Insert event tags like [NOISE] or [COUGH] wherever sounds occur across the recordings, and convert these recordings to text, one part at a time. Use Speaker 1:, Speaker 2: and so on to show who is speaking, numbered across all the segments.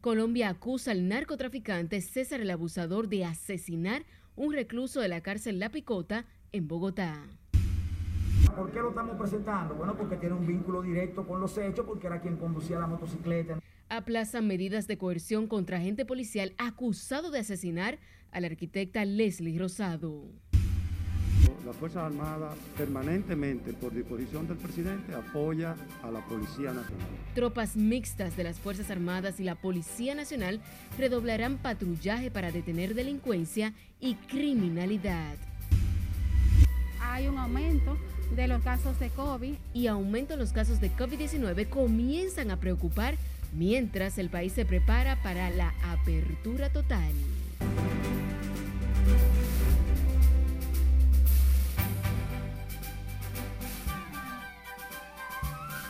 Speaker 1: Colombia acusa al narcotraficante César el Abusador de asesinar un recluso de la cárcel La Picota en Bogotá.
Speaker 2: ¿Por qué lo estamos presentando? Bueno, porque tiene un vínculo directo con los hechos, porque era quien conducía la motocicleta.
Speaker 1: Aplazan medidas de coerción contra agente policial acusado de asesinar a la arquitecta Leslie Rosado.
Speaker 3: Las Fuerzas Armadas permanentemente, por disposición del presidente, apoya a la Policía Nacional.
Speaker 1: Tropas mixtas de las Fuerzas Armadas y la Policía Nacional redoblarán patrullaje para detener delincuencia y criminalidad.
Speaker 4: Hay un aumento de los casos de COVID.
Speaker 1: Y aumento en los casos de COVID-19 comienzan a preocupar mientras el país se prepara para la apertura total.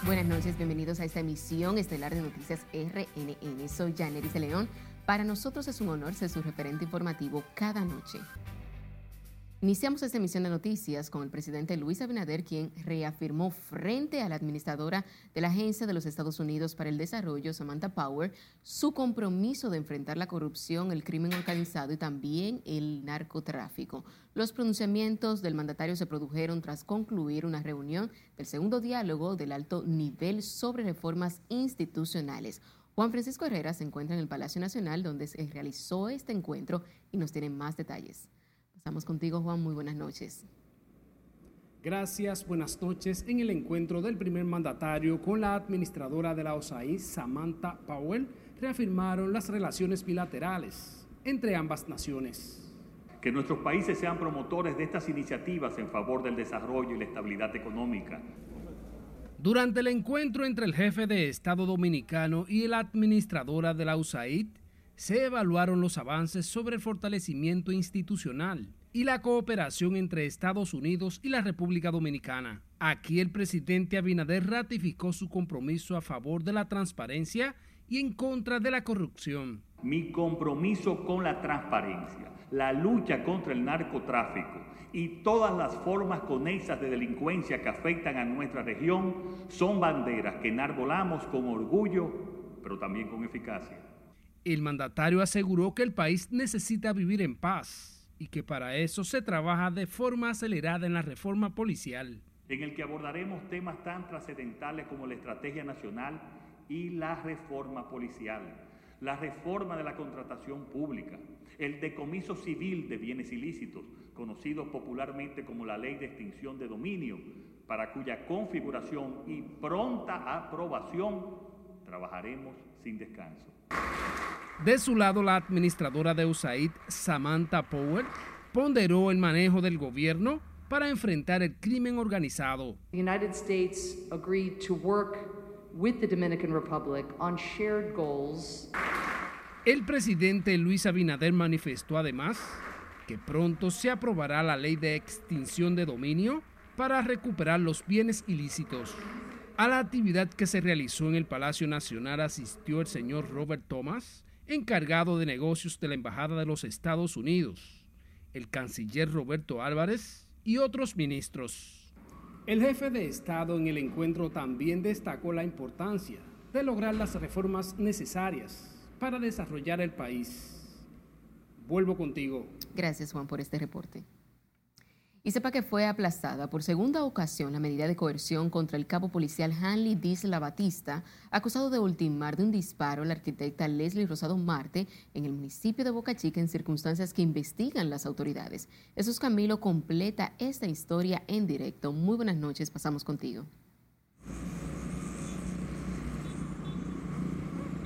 Speaker 1: Buenas noches, bienvenidos a esta emisión estelar de Noticias RNN. Soy Janeris de León. Para nosotros es un honor ser su referente informativo cada noche. Iniciamos esta emisión de noticias con el presidente Luis Abinader, quien reafirmó frente a la administradora de la Agencia de los Estados Unidos para el Desarrollo, Samantha Power, su compromiso de enfrentar la corrupción, el crimen organizado y también el narcotráfico. Los pronunciamientos del mandatario se produjeron tras concluir una reunión del segundo diálogo del alto nivel sobre reformas institucionales. Juan Francisco Herrera se encuentra en el Palacio Nacional donde se realizó este encuentro y nos tiene más detalles. Estamos contigo, Juan. Muy buenas noches.
Speaker 5: Gracias, buenas noches. En el encuentro del primer mandatario con la administradora de la OSAI, Samantha Powell, reafirmaron las relaciones bilaterales entre ambas naciones.
Speaker 6: Que nuestros países sean promotores de estas iniciativas en favor del desarrollo y la estabilidad económica.
Speaker 5: Durante el encuentro entre el jefe de Estado dominicano y la administradora de la USAID, se evaluaron los avances sobre el fortalecimiento institucional y la cooperación entre Estados Unidos y la República Dominicana. Aquí el presidente Abinader ratificó su compromiso a favor de la transparencia y en contra de la corrupción.
Speaker 6: Mi compromiso con la transparencia, la lucha contra el narcotráfico y todas las formas conexas de delincuencia que afectan a nuestra región son banderas que enarbolamos con orgullo, pero también con eficacia.
Speaker 5: El mandatario aseguró que el país necesita vivir en paz y que para eso se trabaja de forma acelerada en la reforma policial.
Speaker 6: En el que abordaremos temas tan trascendentales como la estrategia nacional y la reforma policial, la reforma de la contratación pública, el decomiso civil de bienes ilícitos, conocido popularmente como la ley de extinción de dominio, para cuya configuración y pronta aprobación trabajaremos sin descanso.
Speaker 5: De su lado, la administradora de USAID, Samantha Powell, ponderó el manejo del gobierno para enfrentar el crimen organizado.
Speaker 7: The United States agreed to work with the Dominican Republic on shared goals.
Speaker 5: El presidente Luis Abinader manifestó además que pronto se aprobará la ley de extinción de dominio para recuperar los bienes ilícitos. A la actividad que se realizó en el Palacio Nacional asistió el señor Robert Thomas, encargado de negocios de la Embajada de los Estados Unidos, el canciller Roberto Álvarez y otros ministros. El jefe de Estado en el encuentro también destacó la importancia de lograr las reformas necesarias para desarrollar el país. Vuelvo contigo.
Speaker 1: Gracias Juan por este reporte. Y sepa que fue aplazada por segunda ocasión la medida de coerción contra el cabo policial Hanley Disla Batista, acusado de ultimar de un disparo a la arquitecta Leslie Rosado Marte en el municipio de Boca Chica en circunstancias que investigan las autoridades. Jesús Camilo completa esta historia en directo. Muy buenas noches, pasamos contigo.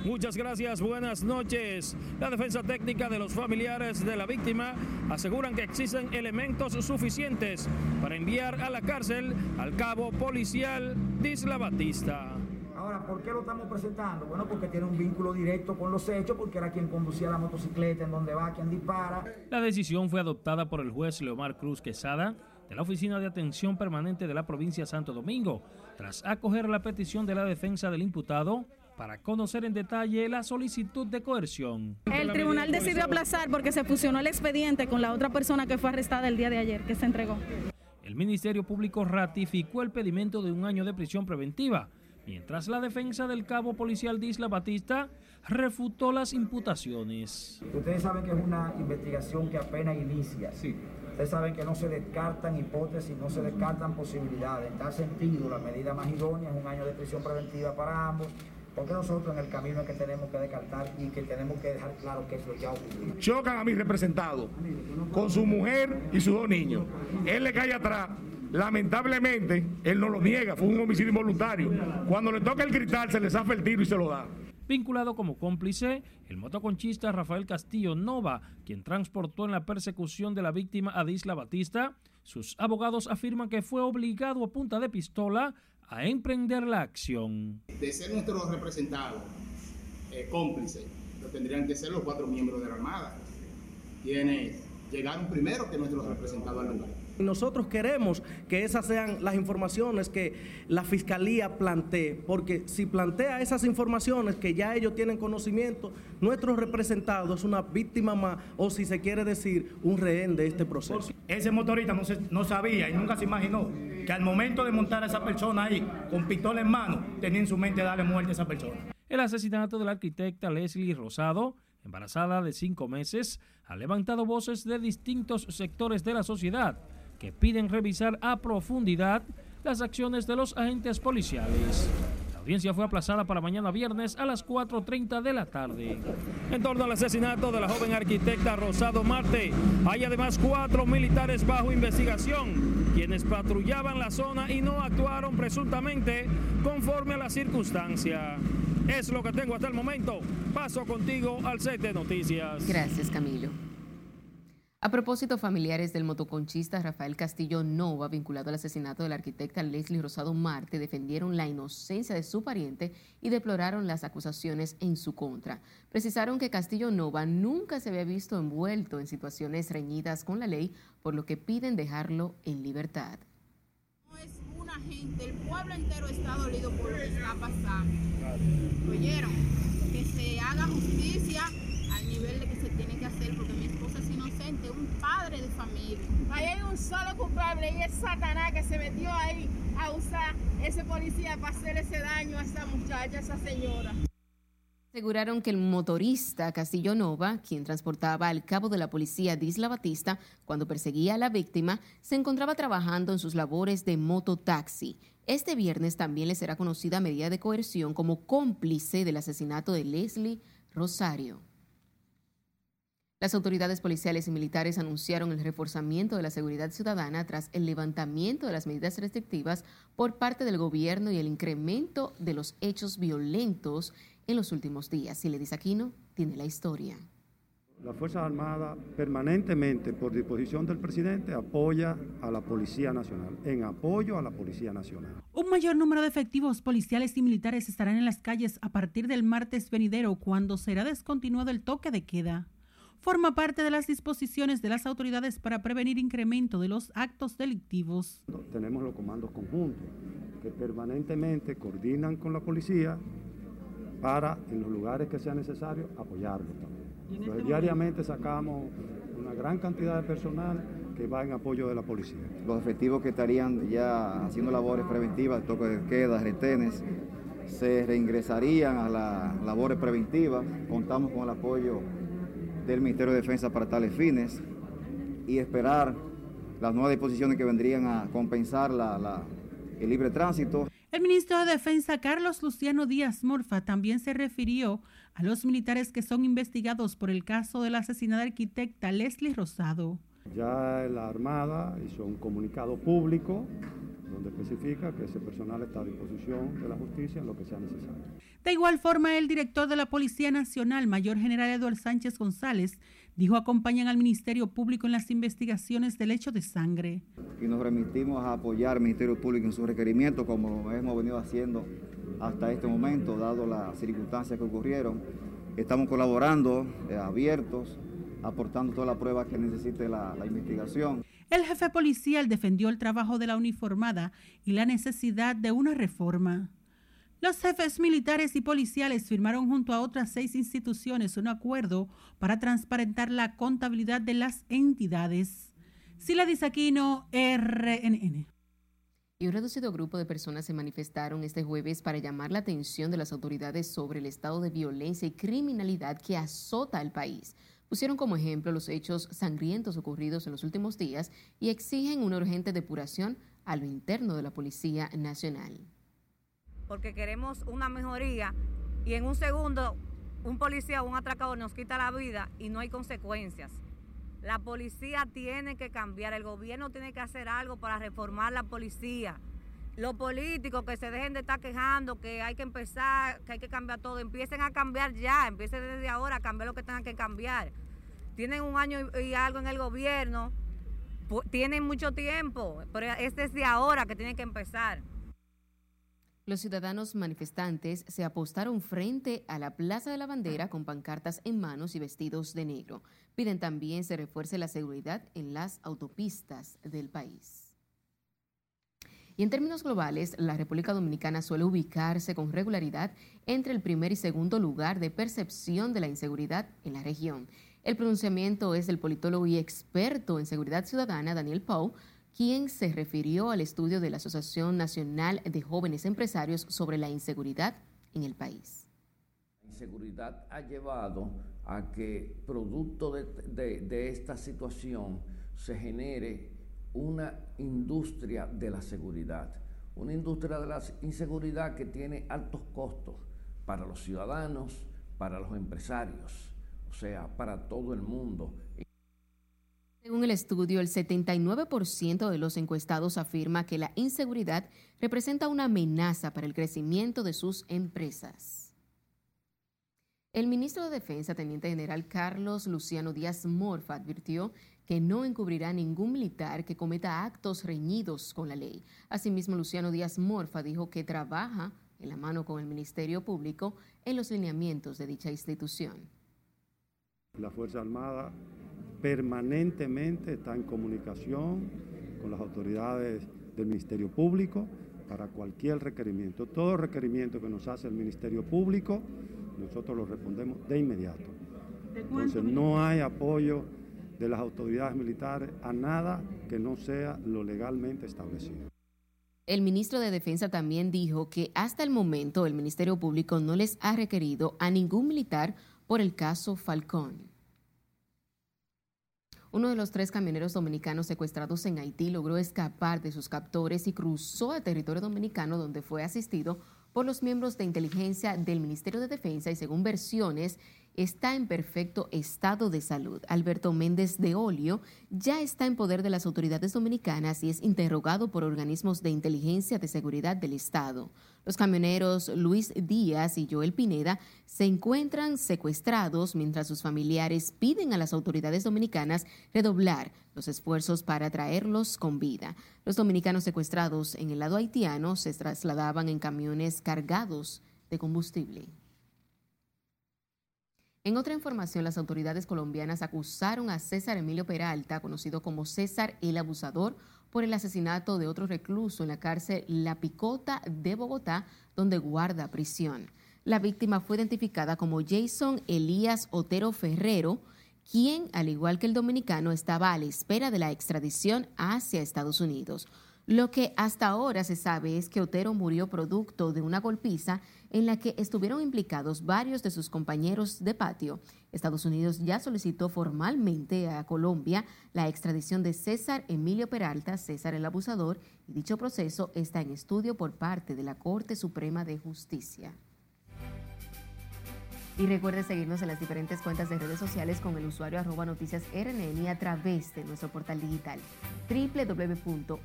Speaker 8: Muchas gracias, buenas noches. La defensa técnica de los familiares de la víctima aseguran que existen elementos suficientes para enviar a la cárcel al cabo policial Disla Batista.
Speaker 2: Ahora, ¿por qué lo estamos presentando? Bueno, porque tiene un vínculo directo con los hechos, porque era quien conducía la motocicleta, en donde va, quien dispara.
Speaker 9: La decisión fue adoptada por el juez Leomar Cruz Quesada de la Oficina de Atención Permanente de la provincia de Santo Domingo, tras acoger la petición de la defensa del imputado para conocer en detalle la solicitud de coerción.
Speaker 4: El tribunal decidió aplazar porque se fusionó el expediente con la otra persona que fue arrestada el día de ayer, que se entregó.
Speaker 9: El Ministerio Público ratificó el pedimento de un año de prisión preventiva, mientras la defensa del cabo policial Disla Batista refutó las imputaciones.
Speaker 2: Ustedes saben que es una investigación que apenas inicia. Sí. Ustedes saben que no se descartan hipótesis, no se descartan posibilidades. En tal sentido, la medida más idónea es un año de prisión preventiva para ambos, porque nosotros en el camino es que tenemos que descartar y que tenemos que dejar claro que eso ya ocurrió.
Speaker 10: Chocan a mi representado con su mujer y sus dos niños. Él le cae atrás. Lamentablemente, él no lo niega, fue un homicidio involuntario. Cuando le toca el cristal, se le zafa el tiro y se lo da.
Speaker 9: Vinculado como cómplice, el motoconchista Rafael Castillo Nova, quien transportó en la persecución de la víctima a Disla Batista, sus abogados afirman que fue obligado a punta de pistola a emprender la acción.
Speaker 11: De ser nuestro representado, eh, cómplice, lo tendrían que ser los cuatro miembros de la Armada, quienes llegaron primero que nuestros representados al lugar.
Speaker 12: Nosotros queremos que esas sean las informaciones que la Fiscalía plantee, porque si plantea esas informaciones que ya ellos tienen conocimiento, nuestro representado es una víctima más, o si se quiere decir, un rehén de este proceso.
Speaker 10: Ese motorista no, no sabía y nunca se imaginó que al momento de montar a esa persona ahí, con pistola en mano, tenía en su mente darle muerte a esa persona.
Speaker 9: El asesinato de la arquitecta Leslie Rosado, embarazada de cinco meses, ha levantado voces de distintos sectores de la sociedad que piden revisar a profundidad las acciones de los agentes policiales. La audiencia fue aplazada para mañana viernes a las 4.30 de la tarde. En torno al asesinato de la joven arquitecta Rosado Marte, hay además cuatro militares bajo investigación, quienes patrullaban la zona y no actuaron presuntamente conforme a la circunstancia. Es lo que tengo hasta el momento. Paso contigo al set de noticias.
Speaker 1: Gracias, Camilo. A propósito, familiares del motoconchista Rafael Castillo Nova, vinculado al asesinato de la arquitecta Leslie Rosado Marte, defendieron la inocencia de su pariente y deploraron las acusaciones en su contra. Precisaron que Castillo Nova nunca se había visto envuelto en situaciones reñidas con la ley, por lo que piden dejarlo en libertad.
Speaker 13: No es una gente, el pueblo entero está dolido por lo que está pasando. ¿Oyeron? Que se haga justicia al nivel de que se tiene que hacer, porque mi esposa un padre de familia. Ahí hay un solo culpable y es Satanás que se metió ahí a usar ese policía para hacer ese daño a esa muchacha, a esa señora.
Speaker 1: Aseguraron que el motorista Castillo Nova, quien transportaba al cabo de la policía Disla Batista cuando perseguía a la víctima, se encontraba trabajando en sus labores de mototaxi. Este viernes también le será conocida medida de coerción como cómplice del asesinato de Leslie Rosario. Las autoridades policiales y militares anunciaron el reforzamiento de la seguridad ciudadana tras el levantamiento de las medidas restrictivas por parte del gobierno y el incremento de los hechos violentos en los últimos días. Siledis Aquino tiene la historia.
Speaker 3: Las Fuerzas Armadas permanentemente, por disposición del presidente, apoya a la Policía Nacional, en apoyo a la Policía Nacional.
Speaker 14: Un mayor número de efectivos policiales y militares estarán en las calles a partir del martes venidero, cuando será descontinuado el toque de queda. Forma parte de las disposiciones de las autoridades para prevenir incremento de los actos delictivos.
Speaker 3: Tenemos los comandos conjuntos que permanentemente coordinan con la policía para, en los lugares que sea necesario, apoyarlo también. diariamente sacamos una gran cantidad de personal que va en apoyo de la policía.
Speaker 15: Los efectivos que estarían ya haciendo labores preventivas, toque de queda, retenes, se reingresarían a las labores preventivas. Contamos con el apoyo del Ministerio de Defensa para tales fines y esperar las nuevas disposiciones que vendrían a compensar el libre tránsito.
Speaker 14: El ministro de Defensa, Carlos Luciano Díaz Morfa, también se refirió a los militares que son investigados por el caso de la arquitecta Leslie Rosado.
Speaker 3: Ya la Armada hizo un comunicado público donde especifica que ese personal está a disposición de la justicia en lo que sea necesario.
Speaker 14: De igual forma, el director de la Policía Nacional, Mayor General Eduardo Sánchez González, dijo acompañan al Ministerio Público en las investigaciones del hecho de sangre.
Speaker 15: Y nos remitimos a apoyar al Ministerio Público en su requerimiento, como hemos venido haciendo hasta este momento, dado las circunstancias que ocurrieron. Estamos colaborando, eh, abiertos, aportando todas las pruebas que necesite la, la investigación.
Speaker 14: El jefe policial defendió el trabajo de la uniformada y la necesidad de una reforma. Los jefes militares y policiales firmaron junto a otras seis instituciones un acuerdo para transparentar la contabilidad de las entidades. Sila Disaquino, RNN.
Speaker 1: y un reducido grupo de personas se manifestaron este jueves para llamar la atención de las autoridades sobre el estado de violencia y criminalidad que azota al país. Pusieron como ejemplo los hechos sangrientos ocurridos en los últimos días y exigen una urgente depuración a lo interno de la Policía Nacional.
Speaker 16: Porque queremos una mejoría y en un segundo un policía o un atracador nos quita la vida y no hay consecuencias. La policía tiene que cambiar, el gobierno tiene que hacer algo para reformar la policía. Los políticos que se dejen de estar quejando, que hay que empezar, que hay que cambiar todo, empiecen a cambiar ya, empiecen desde ahora a cambiar lo que tengan que cambiar. Tienen un año y algo en el gobierno, tienen mucho tiempo, pero es desde ahora que tienen que empezar.
Speaker 1: Los ciudadanos manifestantes se apostaron frente a la Plaza de la Bandera con pancartas en manos y vestidos de negro. Piden también se refuerce la seguridad en las autopistas del país. Y en términos globales, la República Dominicana suele ubicarse con regularidad entre el primer y segundo lugar de percepción de la inseguridad en la región. El pronunciamiento es del politólogo y experto en seguridad ciudadana Daniel Pau, quien se refirió al estudio de la Asociación Nacional de Jóvenes Empresarios sobre la inseguridad en el país.
Speaker 17: La inseguridad ha llevado a que, producto de, esta situación, se genere una industria de la seguridad, una industria de la inseguridad que tiene altos costos para los ciudadanos, para los empresarios, o sea, para todo el mundo.
Speaker 1: Según el estudio, el 79% de los encuestados afirma que la inseguridad representa una amenaza para el crecimiento de sus empresas. El ministro de Defensa, Teniente General Carlos Luciano Díaz Morfa, advirtió que no encubrirá ningún militar que cometa actos reñidos con la ley. Asimismo, Luciano Díaz Morfa dijo que trabaja en la mano con el Ministerio Público en los lineamientos de dicha institución.
Speaker 3: La Fuerza Armada permanentemente está en comunicación con las autoridades del Ministerio Público para cualquier requerimiento. Todo requerimiento que nos hace el Ministerio Público, nosotros lo respondemos de inmediato. Entonces no hay apoyo de las autoridades militares a nada que no sea lo legalmente establecido.
Speaker 1: El ministro de Defensa también dijo que hasta el momento el Ministerio Público no les ha requerido a ningún militar por el caso Falcón. Uno de los tres camioneros dominicanos secuestrados en Haití logró escapar de sus captores y cruzó a territorio dominicano donde fue asistido por los miembros de inteligencia del Ministerio de Defensa y según versiones está en perfecto estado de salud. Alberto Méndez de Olio ya está en poder de las autoridades dominicanas y es interrogado por organismos de inteligencia de seguridad del Estado. Los camioneros Luis Díaz y Joel Pineda se encuentran secuestrados mientras sus familiares piden a las autoridades dominicanas redoblar los esfuerzos para traerlos con vida. Los dominicanos secuestrados en el lado haitiano se trasladaban en camiones cargados de combustible. En otra información, las autoridades colombianas acusaron a César Emilio Peralta, conocido como César el Abusador, por el asesinato de otro recluso en la cárcel La Picota de Bogotá, donde guarda prisión. La víctima fue identificada como Jason Elías Otero Ferrero, quien, al igual que el dominicano, estaba a la espera de la extradición hacia Estados Unidos. Lo que hasta ahora se sabe es que Otero murió producto de una golpiza en la que estuvieron implicados varios de sus compañeros de patio. Estados Unidos ya solicitó formalmente a Colombia la extradición de César Emilio Peralta, César el Abusador, y dicho proceso está en estudio por parte de la Corte Suprema de Justicia. Y recuerde seguirnos en las diferentes cuentas de redes sociales con el usuario arroba noticias RNN y a través de nuestro portal digital www.rnn.com.do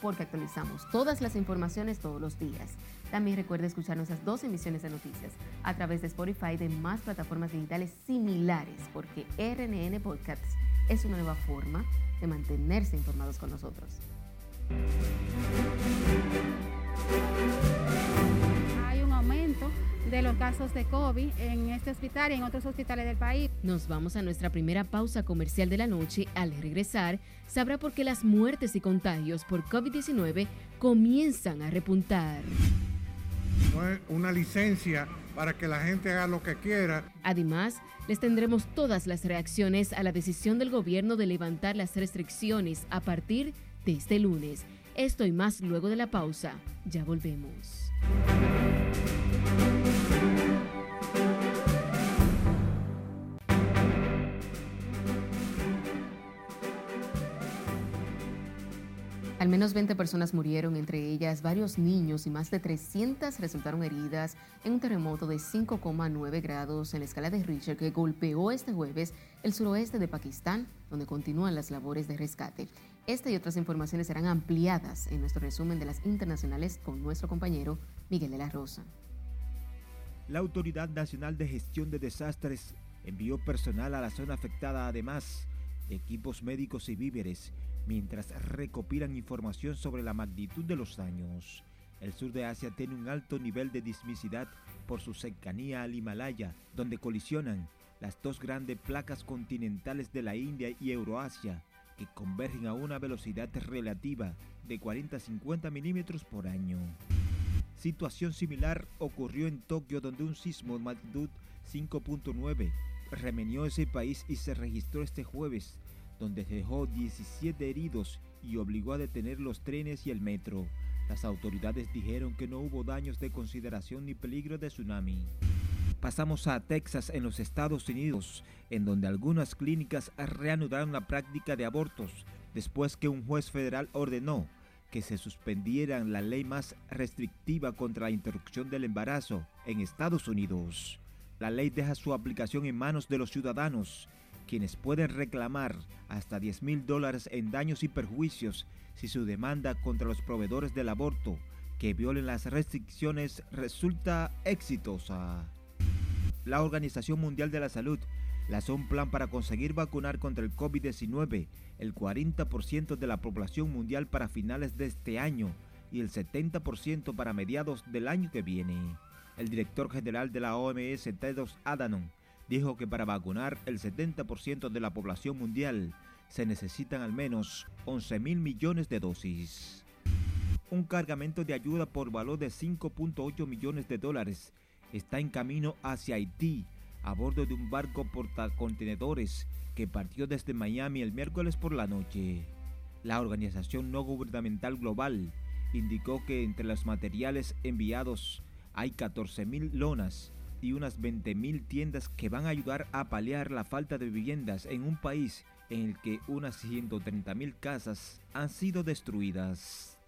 Speaker 1: porque actualizamos todas las informaciones todos los días. También recuerde escuchar nuestras dos emisiones de noticias a través de Spotify y de más plataformas digitales similares porque RNN Podcasts es una nueva forma de mantenerse informados con nosotros
Speaker 18: de los casos de COVID en este hospital y en otros hospitales del país.
Speaker 1: Nos vamos a nuestra primera pausa comercial de la noche. Al regresar, sabrá por qué las muertes y contagios por COVID-19 comienzan a repuntar.
Speaker 19: No es una licencia para que la gente haga lo que quiera.
Speaker 1: Además, les tendremos todas las reacciones a la decisión del gobierno de levantar las restricciones a partir de este lunes. Esto y más luego de la pausa. Ya volvemos. Menos 20 personas murieron, entre ellas varios niños y más de 300 resultaron heridas en un terremoto de 5,9 grados en la escala de Richter que golpeó este jueves el suroeste de Pakistán, donde continúan las labores de rescate. Esta y otras informaciones serán ampliadas en nuestro resumen de las internacionales con nuestro compañero Miguel de la Rosa.
Speaker 20: La Autoridad Nacional de Gestión de Desastres envió personal a la zona afectada, además de equipos médicos y víveres mientras recopilan información sobre la magnitud de los daños. El sur de Asia tiene un alto nivel de dismisidad por su cercanía al Himalaya, donde colisionan las dos grandes placas continentales de la India y Euroasia, que convergen a una velocidad relativa de 40 a 50 milímetros por año. Situación similar ocurrió en Tokio, donde un sismo de magnitud 5.9 remenió ese país y se registró este jueves donde dejó 17 heridos y obligó a detener los trenes y el metro. Las autoridades dijeron que no hubo daños de consideración ni peligro de tsunami. Pasamos a Texas en los Estados Unidos, en donde algunas clínicas reanudaron la práctica de abortos después que un juez federal ordenó que se suspendiera la ley más restrictiva contra la interrupción del embarazo en Estados Unidos. La ley deja su aplicación en manos de los ciudadanos quienes pueden reclamar hasta 10 mil dólares en daños y perjuicios si su demanda contra los proveedores del aborto que violen las restricciones resulta exitosa. La Organización Mundial de la Salud lanzó un plan para conseguir vacunar contra el COVID-19 el 40% de la población mundial para finales de este año y el 70% para mediados del año que viene. El director general de la OMS, Tedros Adhanom, dijo que para vacunar el 70% de la población mundial se necesitan al menos 11 mil millones de dosis. Un cargamento de ayuda por valor de 5.8 millones de dólares está en camino hacia Haití a bordo de un barco portacontenedores que partió desde Miami el miércoles por la noche. La organización no gubernamental global indicó que entre los materiales enviados hay 14.000 lonas y unas 20.000 tiendas que van a ayudar a paliar la falta de viviendas en un país en el que unas 130.000 casas han sido destruidas.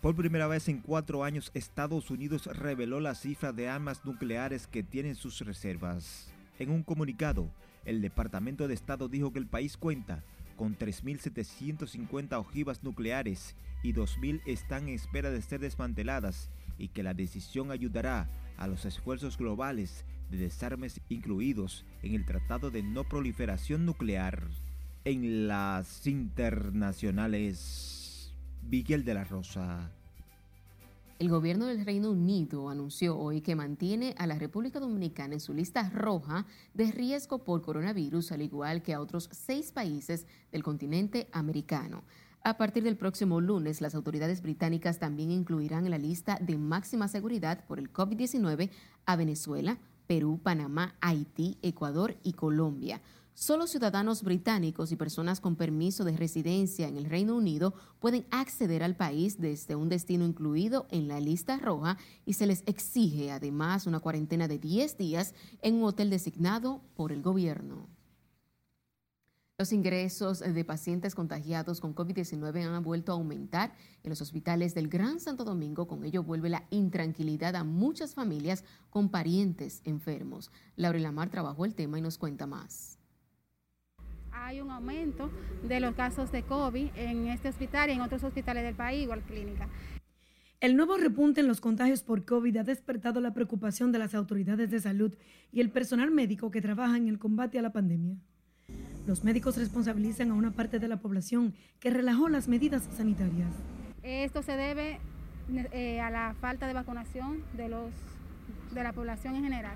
Speaker 20: Por primera vez en cuatro años, Estados Unidos reveló la cifra de armas nucleares que tienen sus reservas. En un comunicado, el Departamento de Estado dijo que el país cuenta con 3.750 ojivas nucleares y 2.000 están en espera de ser desmanteladas y que la decisión ayudará a los esfuerzos globales de desarmes incluidos en el Tratado de No Proliferación Nuclear. En las internacionales, Miguel de la Rosa.
Speaker 1: El gobierno del Reino Unido anunció hoy que mantiene a la República Dominicana en su lista roja de riesgo por coronavirus, al igual que a otros seis países del continente americano. A partir del próximo lunes, las autoridades británicas también incluirán en la lista de máxima seguridad por el COVID-19 a Venezuela, Perú, Panamá, Haití, Ecuador y Colombia. Solo ciudadanos británicos y personas con permiso de residencia en el Reino Unido pueden acceder al país desde un destino incluido en la lista roja y se les exige además una cuarentena de 10 días en un hotel designado por el gobierno. Los ingresos de pacientes contagiados con COVID-19 han vuelto a aumentar en los hospitales del Gran Santo Domingo. Con ello vuelve la intranquilidad a muchas familias con parientes enfermos. Laura Lamar trabajó el tema y nos cuenta más.
Speaker 18: Hay un aumento de los casos de COVID en este hospital y en otros hospitales del país, igual clínica.
Speaker 21: El nuevo repunte en los contagios por COVID ha despertado la preocupación de las autoridades de salud y el personal médico que trabaja en el combate a la pandemia. Los médicos responsabilizan a una parte de la población que relajó las medidas sanitarias.
Speaker 18: Esto se debe eh, a la falta de vacunación de, los, de la población en general.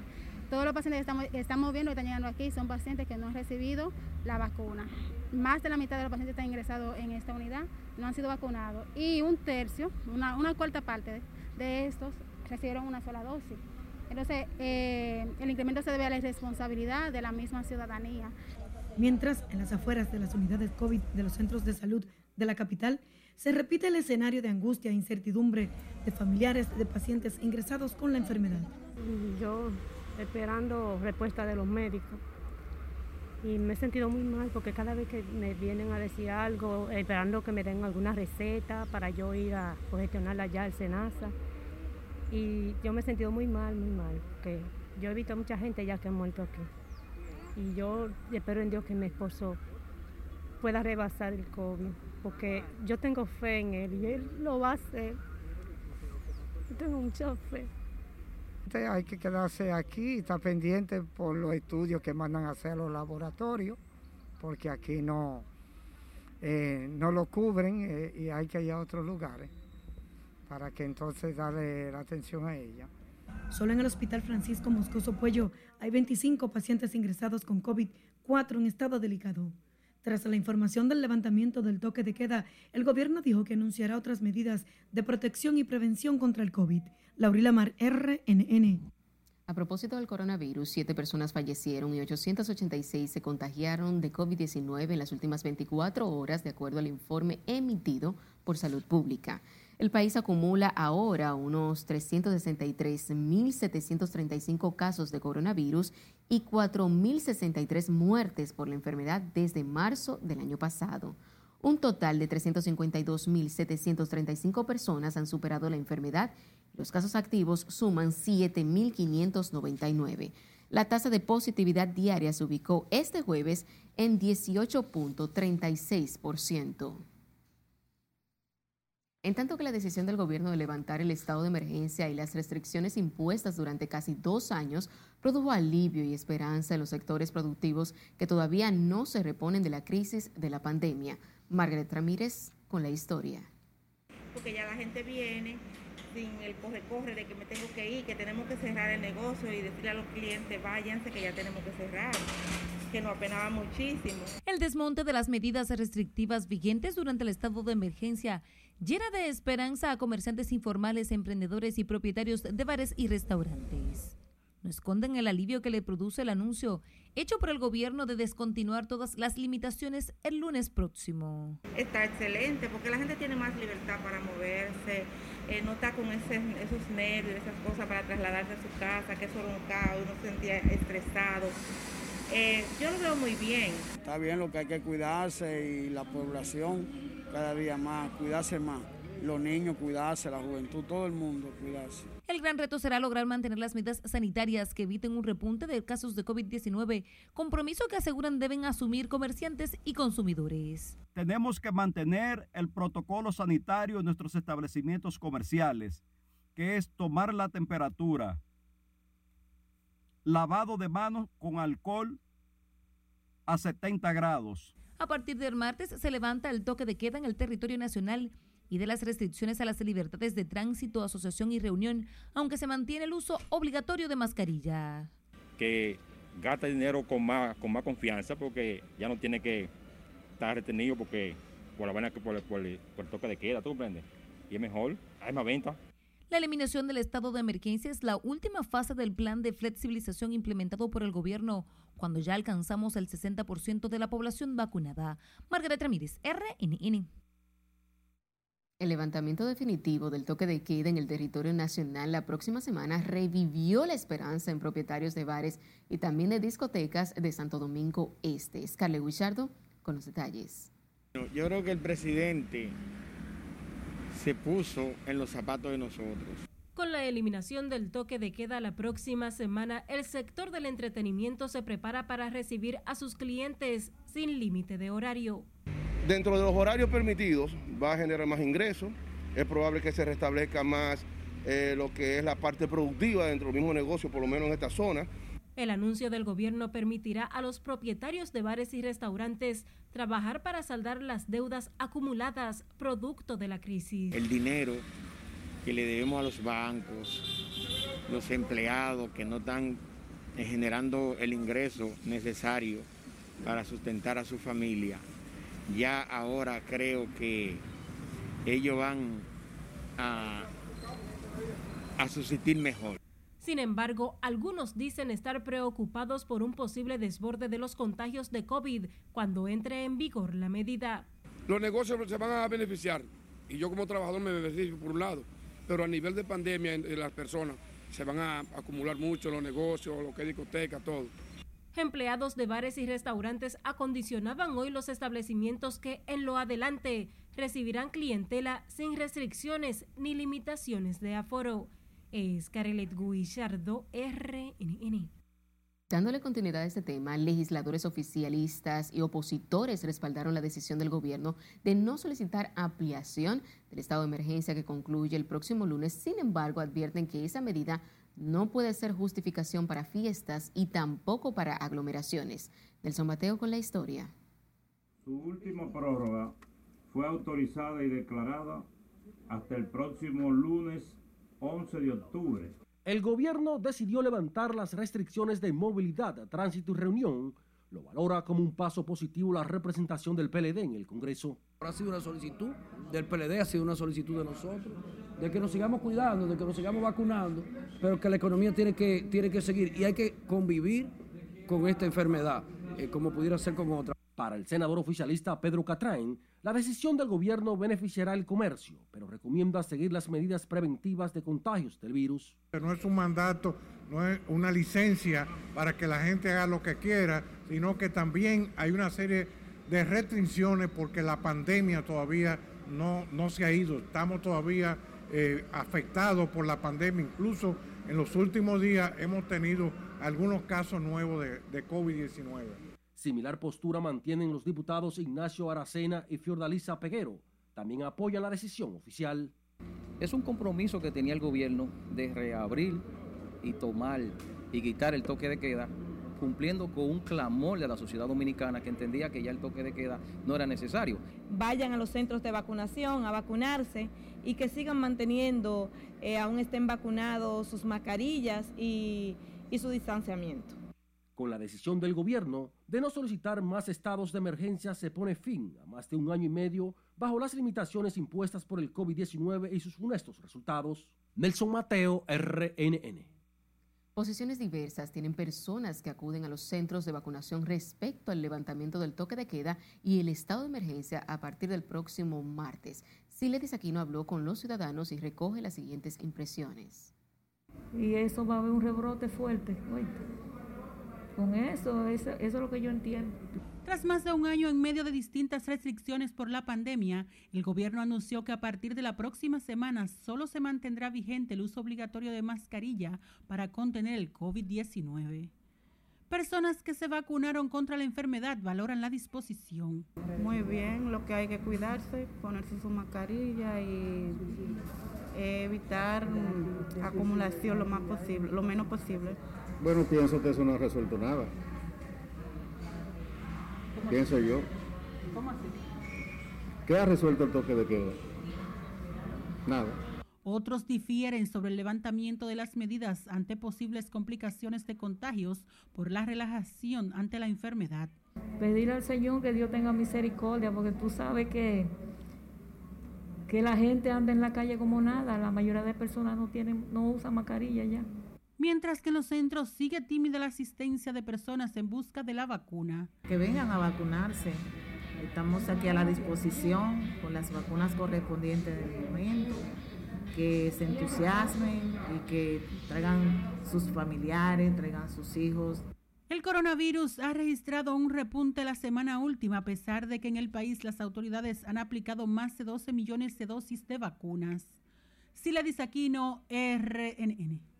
Speaker 18: Todos los pacientes que estamos, viendo que están llegando aquí son pacientes que no han recibido la vacuna. Más de la mitad de los pacientes que están ingresados en esta unidad no han sido vacunados y un tercio, una, cuarta parte de, estos recibieron una sola dosis. Entonces, eh, el incremento se debe a la irresponsabilidad de la misma ciudadanía.
Speaker 21: Mientras, en las afueras de las unidades COVID de los centros de salud de la capital, se repite el escenario de angustia e incertidumbre de familiares de pacientes ingresados con la enfermedad.
Speaker 22: Yo esperando respuesta de los médicos y me he sentido muy mal porque cada vez que me vienen a decir algo, esperando que me den alguna receta para yo ir a gestionarla ya al SENASA. Y yo me he sentido muy mal, muy mal, porque yo he visto a mucha gente ya que ha muerto aquí. Y yo espero en Dios que mi esposo pueda rebasar el COVID, porque yo tengo fe en él y él lo va a hacer. Yo tengo mucha fe.
Speaker 23: Hay que quedarse aquí y estar pendiente por los estudios que mandan a hacer a los laboratorios, porque aquí no, eh, no lo cubren eh, y hay que ir a otros lugares para que entonces darle la atención a ella.
Speaker 21: Solo en el Hospital Francisco Moscoso Puello hay 25 pacientes ingresados con COVID, 4 en estado delicado. Tras la información del levantamiento del toque de queda, el gobierno dijo que anunciará otras medidas de protección y prevención contra el COVID. Laurila Mar, RNN.
Speaker 1: A propósito del coronavirus, siete personas fallecieron y 886 se contagiaron de COVID-19 en las últimas 24 horas, de acuerdo al informe emitido por Salud Pública. El país acumula ahora unos 363.735 casos de coronavirus y 4.063 muertes por la enfermedad desde marzo del año pasado. Un total de 352.735 personas han superado la enfermedad. Los casos activos suman 7.599. La tasa de positividad diaria se ubicó este jueves en 18.36%. En tanto que la decisión del gobierno de levantar el estado de emergencia y las restricciones impuestas durante casi dos años produjo alivio y esperanza en los sectores productivos que todavía no se reponen de la crisis de la pandemia. Margaret Ramírez con la historia.
Speaker 24: Porque ya la gente viene sin el corre-corre de que me tengo que ir, que tenemos que cerrar el negocio y decirle a los clientes, váyanse que ya tenemos que cerrar que nos apenaba muchísimo.
Speaker 25: El desmonte de las medidas restrictivas vigentes durante el estado de emergencia llena de esperanza a comerciantes informales, emprendedores y propietarios de bares y restaurantes. No esconden el alivio que le produce el anuncio hecho por el gobierno de descontinuar todas las limitaciones el lunes próximo.
Speaker 24: Está excelente porque la gente tiene más libertad para moverse, eh, no está con esos nervios, esas cosas para trasladarse a su casa, que eso era un caos, uno se sentía estresado. Eh, yo lo veo muy bien.
Speaker 26: Está bien lo que hay que cuidarse y la población cada día más, cuidarse más. Los niños cuidarse, la juventud, todo el mundo cuidarse.
Speaker 25: El gran reto será lograr mantener las medidas sanitarias que eviten un repunte de casos de COVID-19, compromiso que aseguran deben asumir comerciantes y consumidores.
Speaker 27: Tenemos que mantener el protocolo sanitario en nuestros establecimientos comerciales, que es tomar la temperatura, lavado de manos con alcohol a 70 grados.
Speaker 25: A partir del martes se levanta el toque de queda en el territorio nacional y de las restricciones a las libertades de tránsito, asociación y reunión, aunque se mantiene el uso obligatorio de mascarilla.
Speaker 28: Que gasta dinero con más, con más confianza porque ya no tiene que estar retenido porque por la vaina que por, por, el toque de queda, ¿tú comprendes? Y es mejor, hay más venta.
Speaker 25: La eliminación del estado de emergencia es la última fase del plan de flexibilización implementado por el gobierno cuando ya alcanzamos el 60% de la población vacunada. Margaret Ramírez, RNN.
Speaker 1: El levantamiento definitivo del toque de queda en el territorio nacional la próxima semana revivió la esperanza en propietarios de bares y también de discotecas de Santo Domingo Este. Scarlett Guichardo con los detalles.
Speaker 26: Yo creo que el presidente se puso en los zapatos de nosotros.
Speaker 25: Con la eliminación del toque de queda la próxima semana, el sector del entretenimiento se prepara para recibir a sus clientes sin límite de horario.
Speaker 29: Dentro de los horarios permitidos va a generar más ingresos, es probable que se restablezca más eh, lo que es la parte productiva dentro del mismo negocio, por lo menos en esta zona.
Speaker 25: El anuncio del gobierno permitirá a los propietarios de bares y restaurantes trabajar para saldar las deudas acumuladas producto de la crisis.
Speaker 26: El dinero que le debemos a los bancos, los empleados que no están generando el ingreso necesario para sustentar a su familia. Ya ahora creo que ellos van a, a subsistir mejor.
Speaker 25: Sin embargo, algunos dicen estar preocupados por un posible desborde de los contagios de COVID cuando entre en vigor la medida.
Speaker 29: Los negocios se van a beneficiar,
Speaker 30: Y yo como trabajador me beneficio por un lado, pero a nivel de pandemia las personas se van a acumular mucho los negocios, lo que es discoteca, todo.
Speaker 31: Empleados de bares y restaurantes acondicionaban hoy los establecimientos que en lo adelante recibirán clientela sin restricciones ni limitaciones de aforo. Es Carelet Guillardo, RNN.
Speaker 1: Dándole continuidad a este tema, legisladores oficialistas y opositores respaldaron la decisión del gobierno de no solicitar ampliación del estado de emergencia que concluye el próximo lunes. Sin embargo, advierten que esa medida no puede ser justificación para fiestas y tampoco para aglomeraciones. Nelson Mateo con la historia.
Speaker 32: Su última prórroga fue autorizada y declarada hasta el próximo lunes 11 de octubre
Speaker 33: el gobierno decidió levantar las restricciones de movilidad, tránsito y reunión. Lo valora como un paso positivo la representación del PLD en el Congreso.
Speaker 34: Ha sido una solicitud del PLD, ha sido una solicitud de nosotros, de que nos sigamos cuidando, de que nos sigamos vacunando, pero que la economía tiene que, tiene que seguir y hay que convivir con esta enfermedad, eh, como pudiera ser con otra.
Speaker 33: Para el senador oficialista Pedro Catrain, la decisión del gobierno beneficiará el comercio, pero recomienda seguir las medidas preventivas de contagios del virus.
Speaker 19: No es un mandato, no es una licencia para que la gente haga lo que quiera, sino que también hay una serie de restricciones porque la pandemia todavía no, no se ha ido. Estamos todavía eh, afectados por la pandemia. Incluso en los últimos días hemos tenido algunos casos nuevos de, de COVID-19.
Speaker 33: Similar postura mantienen los diputados Ignacio Aracena y Fiordalisa Peguero. También apoyan la decisión oficial.
Speaker 35: Es un compromiso que tenía el gobierno de reabrir y tomar y quitar el toque de queda, cumpliendo con un clamor de la sociedad dominicana que entendía que ya el toque de queda no era necesario.
Speaker 36: Vayan a los centros de vacunación a vacunarse y que sigan manteniendo, eh, aún estén vacunados, sus mascarillas y su distanciamiento.
Speaker 33: Con la decisión del gobierno de no solicitar más estados de emergencia se pone fin a más de un año y medio bajo las limitaciones impuestas por el COVID-19 y sus funestos resultados. Nelson Mateo, RNN.
Speaker 1: Posiciones diversas tienen personas que acuden a los centros de vacunación respecto al levantamiento del toque de queda y el estado de emergencia a partir del próximo martes. Siledis Aquino habló con los ciudadanos y recoge las siguientes impresiones.
Speaker 36: Y eso va a haber un rebrote fuerte. Con eso, eso, es lo que yo entiendo.
Speaker 14: Tras más de un año en medio de distintas restricciones por la pandemia, el gobierno anunció que a partir de la próxima semana solo se mantendrá vigente el uso obligatorio de mascarilla para contener el COVID-19. Personas que se vacunaron contra la enfermedad valoran la disposición.
Speaker 36: Muy bien, lo que hay que cuidarse, ponerse su mascarilla y evitar acumulación lo más posible, lo menos posible.
Speaker 37: Bueno, pienso que eso no ha resuelto nada. Pienso yo.
Speaker 36: ¿Cómo así?
Speaker 37: ¿Qué ha resuelto el toque de queda? Nada.
Speaker 14: Otros difieren sobre el levantamiento de las medidas ante posibles complicaciones de contagios por la relajación ante la enfermedad.
Speaker 36: Pedir al Señor que Dios tenga misericordia, porque tú sabes que, que la gente anda en la calle como nada, la mayoría de personas no tienen, no usan mascarilla ya
Speaker 14: mientras que en los centros sigue tímida la asistencia de personas en busca de la vacuna.
Speaker 36: Que vengan a vacunarse. Estamos aquí a la disposición con las vacunas correspondientes del momento, que se entusiasmen y que traigan sus familiares, traigan sus hijos.
Speaker 14: El coronavirus ha registrado un repunte la semana última, a pesar de que en el país las autoridades han aplicado más de 12 millones de dosis de vacunas. Sila Aquino, RNN.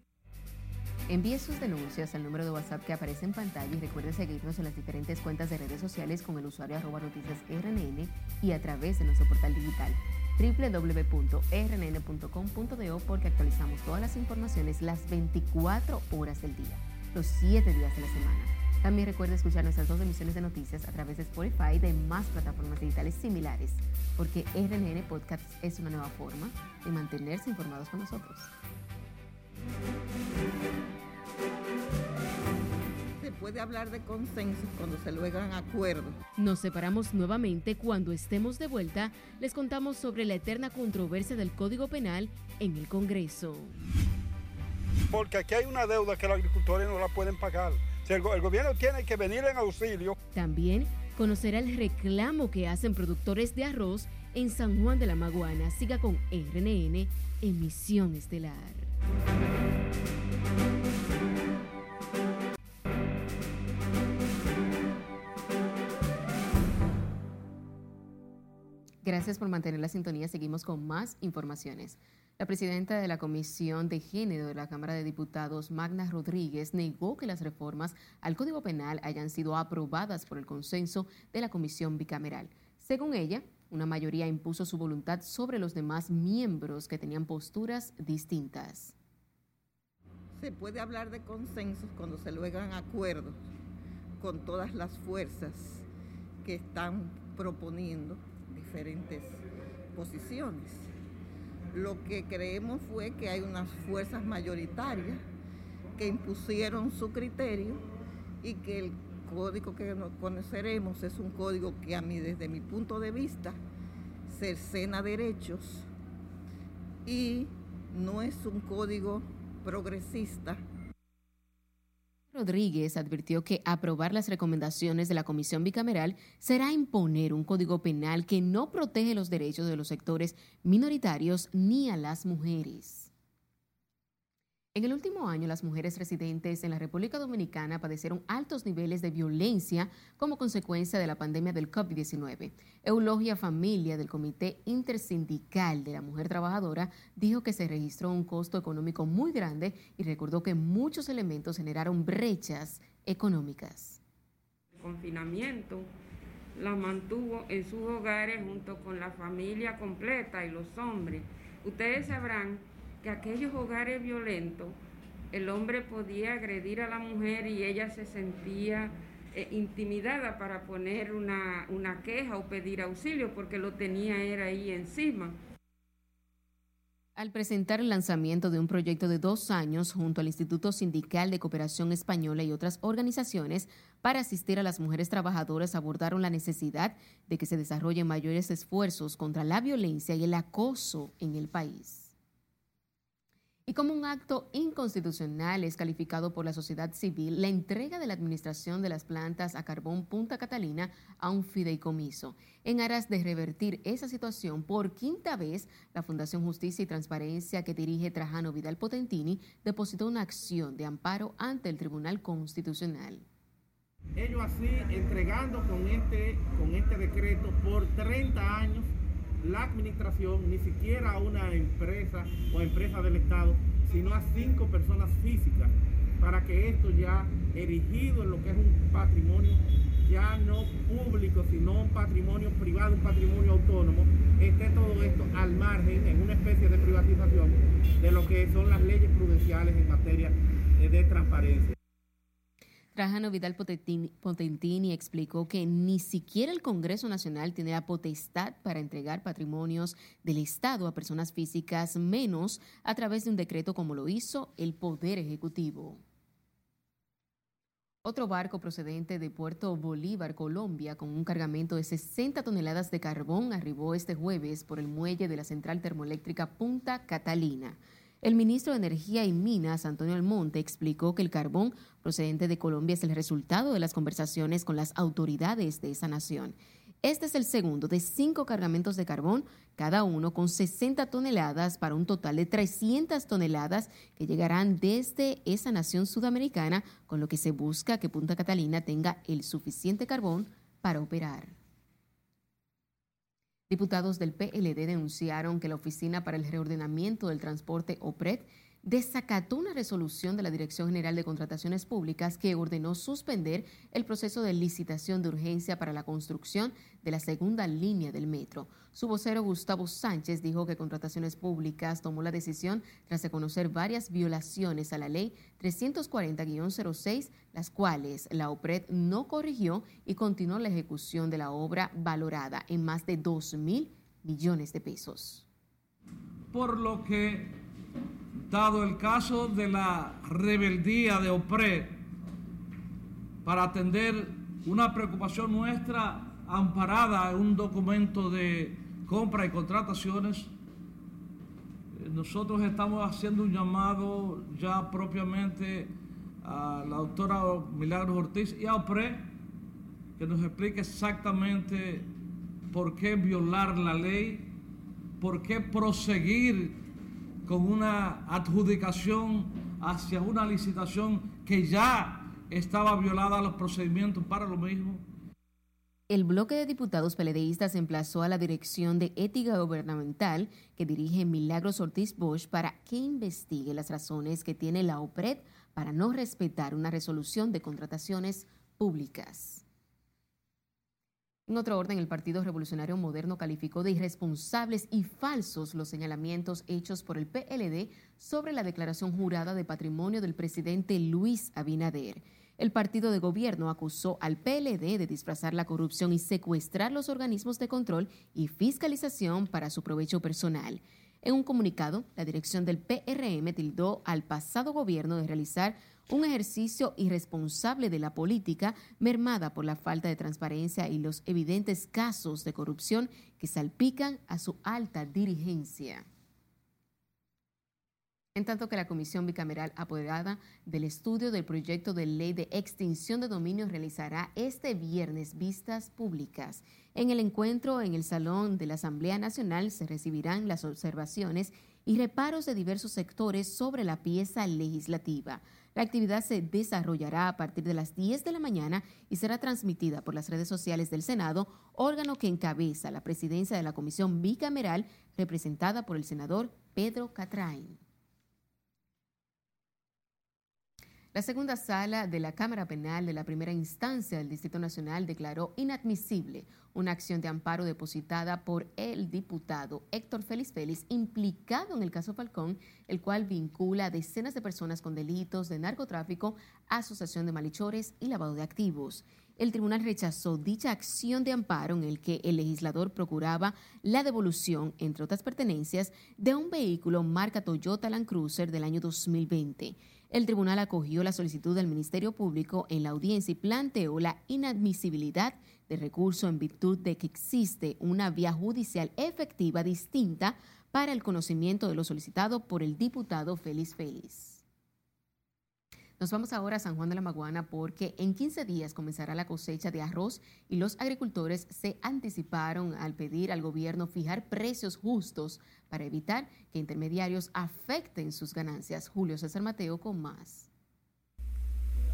Speaker 1: Envíe sus denuncias al número de WhatsApp que aparece en pantalla y recuerde seguirnos en las diferentes cuentas de redes sociales con el usuario arroba noticias RNN y a través de nuestro portal digital www.rnn.com.do porque actualizamos todas las informaciones las 24 horas del día, los 7 días de la semana. También recuerde escuchar nuestras dos emisiones de noticias a través de Spotify y de más plataformas digitales similares, porque RNN Podcast es una nueva forma de mantenerse informados con nosotros.
Speaker 36: Puede hablar de consenso cuando se logran acuerdos.
Speaker 1: Nos separamos nuevamente cuando estemos de vuelta. Les contamos sobre la eterna controversia del Código Penal en el Congreso.
Speaker 38: Porque aquí hay una deuda que los agricultores no la pueden pagar.
Speaker 39: el, el gobierno tiene que venir en auxilio.
Speaker 1: También conocerá el reclamo que hacen productores de arroz en San Juan de la Maguana. Siga con RNN, emisión estelar. Gracias por mantener la sintonía. Seguimos con más informaciones. La presidenta de la Comisión de Género de la Cámara de Diputados, Magna Rodríguez, negó que las reformas al Código Penal hayan sido aprobadas por el consenso de la Comisión Bicameral. Según ella, una mayoría impuso su voluntad sobre los demás miembros que tenían posturas distintas.
Speaker 40: Se puede hablar de consensos cuando se logran acuerdos con todas las fuerzas que están proponiendo diferentes posiciones. Lo que creemos fue que hay unas fuerzas mayoritarias que impusieron su criterio y que el código que conoceremos es un código que a mí desde mi punto de vista cercena derechos y no es un código progresista
Speaker 1: Rodríguez advirtió que aprobar las recomendaciones de la Comisión Bicameral será imponer un código penal que no protege los derechos de los sectores minoritarios ni a las mujeres. En el último año, las mujeres residentes en la República Dominicana padecieron altos niveles de violencia como consecuencia de la pandemia del COVID-19. Eulogia Familia del Comité Intersindical de la Mujer Trabajadora dijo que se registró un costo económico muy grande y recordó que muchos elementos generaron brechas económicas.
Speaker 41: El confinamiento las mantuvo en sus hogares junto con la familia completa y los hombres. Ustedes sabrán que aquellos hogares violentos, el hombre podía agredir a la mujer y ella se sentía eh, intimidada para poner una, una queja o pedir auxilio porque lo tenía era ahí encima.
Speaker 1: Al presentar el lanzamiento de un proyecto de dos años junto al Instituto Sindical de Cooperación Española y otras organizaciones para asistir a las mujeres trabajadoras, abordaron la necesidad de que se desarrollen mayores esfuerzos contra la violencia y el acoso en el país y como un acto inconstitucional es calificado por la sociedad civil la entrega de la administración de las plantas a carbón Punta Catalina a un fideicomiso. En aras de revertir esa situación, por quinta vez, la Fundación Justicia y Transparencia que dirige Trajano Vidal Potentini depositó una acción de amparo ante el Tribunal Constitucional.
Speaker 42: Ellos así entregando con este, con este decreto por 30 años la administración, ni siquiera a una empresa o empresa del Estado, sino a cinco personas físicas, para que esto ya erigido en lo que es un patrimonio ya no público, sino un patrimonio privado, un patrimonio autónomo, esté todo esto al margen, en una especie de privatización de lo que son las leyes prudenciales en materia de transparencia.
Speaker 1: Trajano Vidal Potentini explicó que ni siquiera el Congreso Nacional tiene la potestad para entregar patrimonios del Estado a personas físicas, menos a través de un decreto como lo hizo el Poder Ejecutivo. Otro barco procedente de Puerto Bolívar, Colombia, con un cargamento de 60 toneladas de carbón, arribó este jueves por el muelle de la central termoeléctrica Punta Catalina. El ministro de Energía y Minas, Antonio Almonte, explicó que el carbón procedente de Colombia es el resultado de las conversaciones con las autoridades de esa nación. Este es el segundo de cinco cargamentos de carbón, cada uno con 60 toneladas para un total de 300 toneladas que llegarán desde esa nación sudamericana, con lo que se busca que Punta Catalina tenga el suficiente carbón para operar. Diputados del PLD denunciaron que la Oficina para el Reordenamiento del Transporte OPRED desacató una resolución de la Dirección General de Contrataciones Públicas que ordenó suspender el proceso de licitación de urgencia para la construcción de la segunda línea del metro. Su vocero Gustavo Sánchez dijo que Contrataciones Públicas tomó la decisión tras de conocer varias violaciones a la ley 340-06, las cuales la OPRED no corrigió y continuó la ejecución de la obra valorada en más de 2 mil millones de pesos.
Speaker 43: Por lo que dado el caso de la rebeldía de OPRE, para atender una preocupación nuestra amparada en un documento de compra y contrataciones, eh, nosotros estamos haciendo un llamado ya propiamente a la doctora Milagros Ortiz y a OPRE que nos explique exactamente por qué violar la ley, por qué proseguir con una adjudicación hacia una licitación que ya estaba violada los procedimientos para lo mismo.
Speaker 1: El bloque de diputados peledeístas emplazó a la Dirección de Ética Gubernamental que dirige Milagros Ortiz Bosch para que investigue las razones que tiene la OPRED para no respetar una resolución de contrataciones públicas. En otro orden, el Partido Revolucionario Moderno calificó de irresponsables y falsos los señalamientos hechos por el PLD sobre la declaración jurada de patrimonio del presidente Luis Abinader. El partido de gobierno acusó al PLD de disfrazar la corrupción y secuestrar los organismos de control y fiscalización para su provecho personal. En un comunicado, la dirección del PRM tildó al pasado gobierno de realizar un ejercicio irresponsable de la política mermada por la falta de transparencia y los evidentes casos de corrupción que salpican a su alta dirigencia. En tanto que la Comisión Bicameral apoderada del estudio del proyecto de ley de extinción de dominio realizará este viernes vistas públicas. En el encuentro en el Salón de la Asamblea Nacional se recibirán las observaciones y reparos de diversos sectores sobre la pieza legislativa. La actividad se desarrollará a partir de las 10 de la mañana y será transmitida por las redes sociales del Senado, órgano que encabeza la presidencia de la Comisión Bicameral representada por el senador Pedro Catrain. La segunda sala de la Cámara Penal de la primera instancia del Distrito Nacional declaró inadmisible una acción de amparo depositada por el diputado Héctor Félix Félix implicado en el caso Falcón, el cual vincula a decenas de personas con delitos de narcotráfico, asociación de malhechores y lavado de activos. El tribunal rechazó dicha acción de amparo en el que el legislador procuraba la devolución, entre otras pertenencias, de un vehículo marca Toyota Land Cruiser del año 2020. El tribunal acogió la solicitud del Ministerio Público en la audiencia y planteó la inadmisibilidad de recurso en virtud de que existe una vía judicial efectiva distinta para el conocimiento de lo solicitado por el diputado Félix Félix. Nos vamos ahora a San Juan de la Maguana porque en 15 días comenzará la cosecha de arroz y los agricultores se anticiparon al pedir al gobierno fijar precios justos para evitar que intermediarios afecten sus ganancias. Julio César Mateo con más.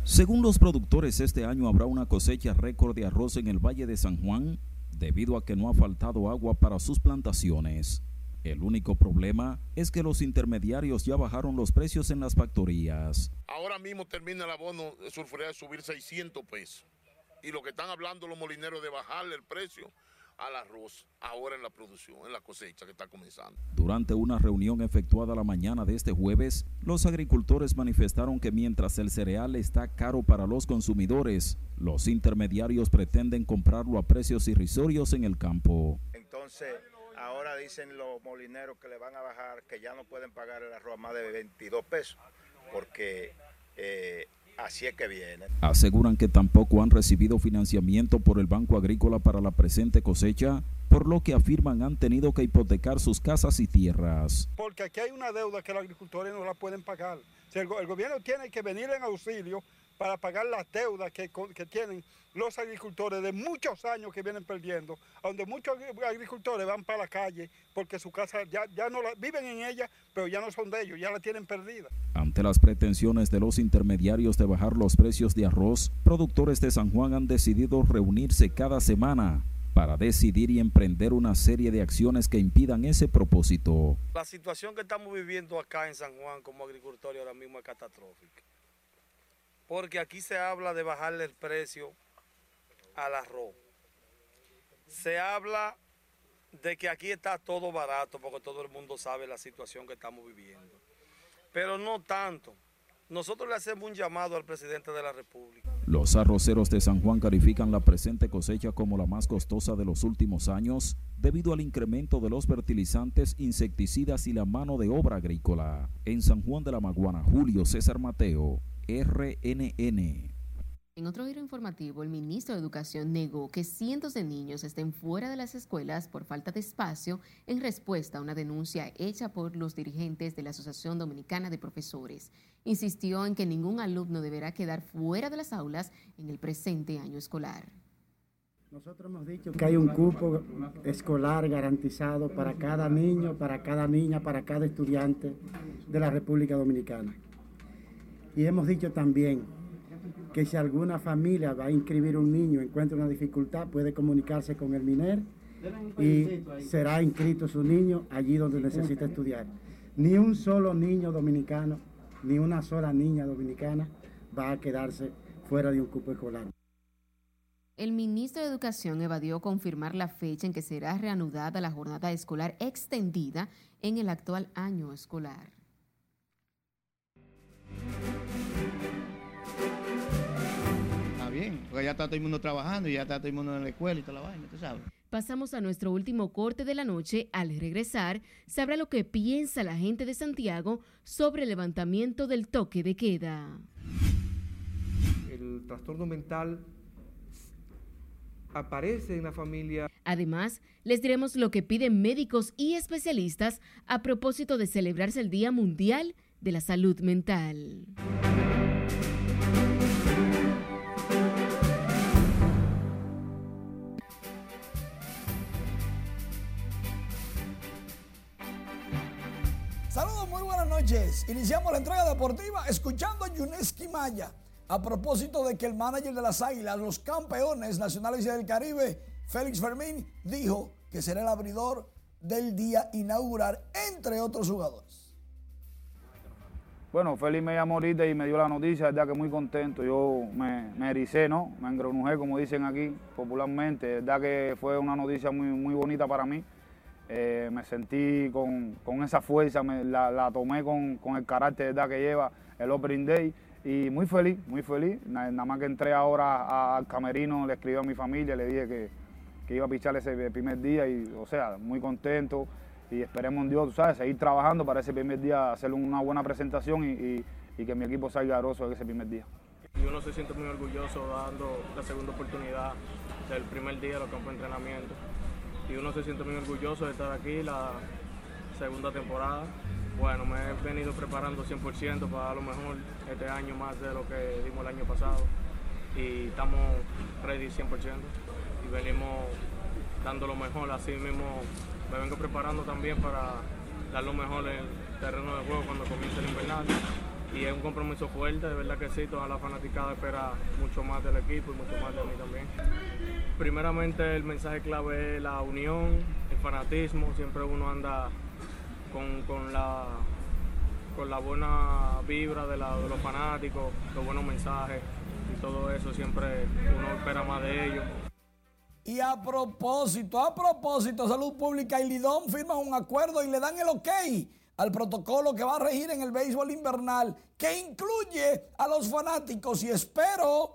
Speaker 44: Según los productores, este año habrá una cosecha récord de arroz en el Valle de San Juan debido a que no ha faltado agua para sus plantaciones. El único problema es que los intermediarios ya bajaron los precios en las factorías.
Speaker 45: Ahora mismo termina el abono de de subir 600 pesos. Y lo que están hablando los molineros de bajarle el precio al arroz ahora en la producción, en la cosecha que está comenzando.
Speaker 44: Durante una reunión efectuada la mañana de este jueves, los agricultores manifestaron que mientras el cereal está caro para los consumidores, los intermediarios pretenden comprarlo a precios irrisorios en el campo.
Speaker 46: Entonces, ahora dicen los molineros que le van a bajar, que ya no pueden pagar el arroz a más de 22 pesos, porque eh, así es que viene.
Speaker 44: Aseguran que tampoco han recibido financiamiento por el Banco Agrícola para la presente cosecha, por lo que afirman han tenido que hipotecar sus casas y tierras.
Speaker 39: Porque aquí hay una deuda que los agricultores no la pueden pagar. el, el gobierno tiene que venir en auxilio para pagar las deudas que, que, tienen los agricultores de muchos años que vienen perdiendo, donde muchos agricultores van para la calle porque su casa ya, ya no la viven en ella, pero ya no son de ellos, ya la tienen perdida.
Speaker 44: Ante las pretensiones de los intermediarios de bajar los precios de arroz, productores de San Juan han decidido reunirse cada semana para decidir y emprender una serie de acciones que impidan ese propósito.
Speaker 47: La situación que estamos viviendo acá en San Juan como agricultores ahora mismo es catastrófica porque aquí se habla de bajarle el precio al arroz. Se habla de que aquí está todo barato porque todo el mundo sabe la situación que estamos viviendo. Pero no tanto. Nosotros le hacemos un llamado al presidente de la República.
Speaker 44: Los arroceros de San Juan califican la presente cosecha como la más costosa de los últimos años debido al incremento de los fertilizantes, insecticidas y la mano de obra agrícola. En San Juan de la Maguana, Julio César Mateo, RNN.
Speaker 1: En otro giro informativo, el ministro de Educación negó que cientos de niños estén fuera de las escuelas por falta de espacio en respuesta a una denuncia hecha por los dirigentes de la Asociación Dominicana de Profesores. Insistió en que ningún alumno deberá quedar fuera de las aulas en el presente año escolar.
Speaker 48: Nosotros hemos dicho que hay un cupo escolar garantizado para cada niño, para cada niña, para cada estudiante de la República Dominicana. Y hemos dicho también que si alguna familia va a inscribir un niño, encuentra una dificultad, puede comunicarse con el MINER y será inscrito su niño allí donde necesita estudiar. Ni un solo niño dominicano, ni una sola niña dominicana va a quedarse fuera de un cupo escolar.
Speaker 1: El ministro de Educación evadió confirmar la fecha en que será reanudada la jornada escolar extendida en el actual año escolar.
Speaker 49: Porque ya está todo el mundo trabajando y ya está todo el mundo en la escuela y toda la vaina, tú sabes.
Speaker 1: Pasamos a nuestro último corte de la noche. Al regresar, sabrá lo que piensa la gente de Santiago sobre el levantamiento del toque de queda.
Speaker 50: El trastorno mental aparece en la familia.
Speaker 1: Además, les diremos lo que piden médicos y especialistas a propósito de celebrarse el Día Mundial de la Salud Mental.
Speaker 51: Iniciamos la entrega deportiva escuchando a Yuneski Maya. A propósito de que el manager de las Águilas, los campeones nacionales del Caribe, Félix Fermín, dijo que será el abridor del día inaugural, entre otros jugadores.
Speaker 52: Bueno, Félix me llamó ahorita y me dio la noticia, verdad que muy contento. Yo me, me ericé, ¿no? Me engronujé, como dicen aquí popularmente. Verdad que fue una noticia muy, muy bonita para mí. Eh, me sentí con, esa fuerza, la, tomé con, el carácter que lleva el Opening Day y muy feliz, muy feliz. Nada, más que entré ahora al camerino, le escribí a mi familia, le dije que, iba a pichar ese primer día y, o sea, muy contento y esperemos en Dios, ¿sabes? seguir trabajando para ese primer día, hacer una buena presentación y, que mi equipo salga aroso ese primer día.
Speaker 50: Y uno se siente muy orgulloso dando la segunda oportunidad del primer día de los campos de entrenamiento y uno se siente muy orgulloso de estar aquí la segunda temporada. Bueno, me he venido preparando 100% para dar lo mejor este año más de lo que dimos el año pasado. Y estamos ready 100% y venimos dando lo mejor, así mismo me vengo preparando también para dar lo mejor en el terreno de juego cuando comience el invernal y es un compromiso fuerte, de verdad que sí, toda la fanaticada espera mucho más del equipo y mucho más de mí también. Primeramente el mensaje clave es la unión, el fanatismo, siempre uno anda con, la, con la buena vibra de, los fanáticos, los buenos mensajes y todo eso, siempre uno espera más de ellos.
Speaker 51: Y a propósito, a propósito, Salud Pública y Lidón firman un acuerdo y le dan el ok al protocolo que va a regir en el béisbol invernal, que incluye a los fanáticos y espero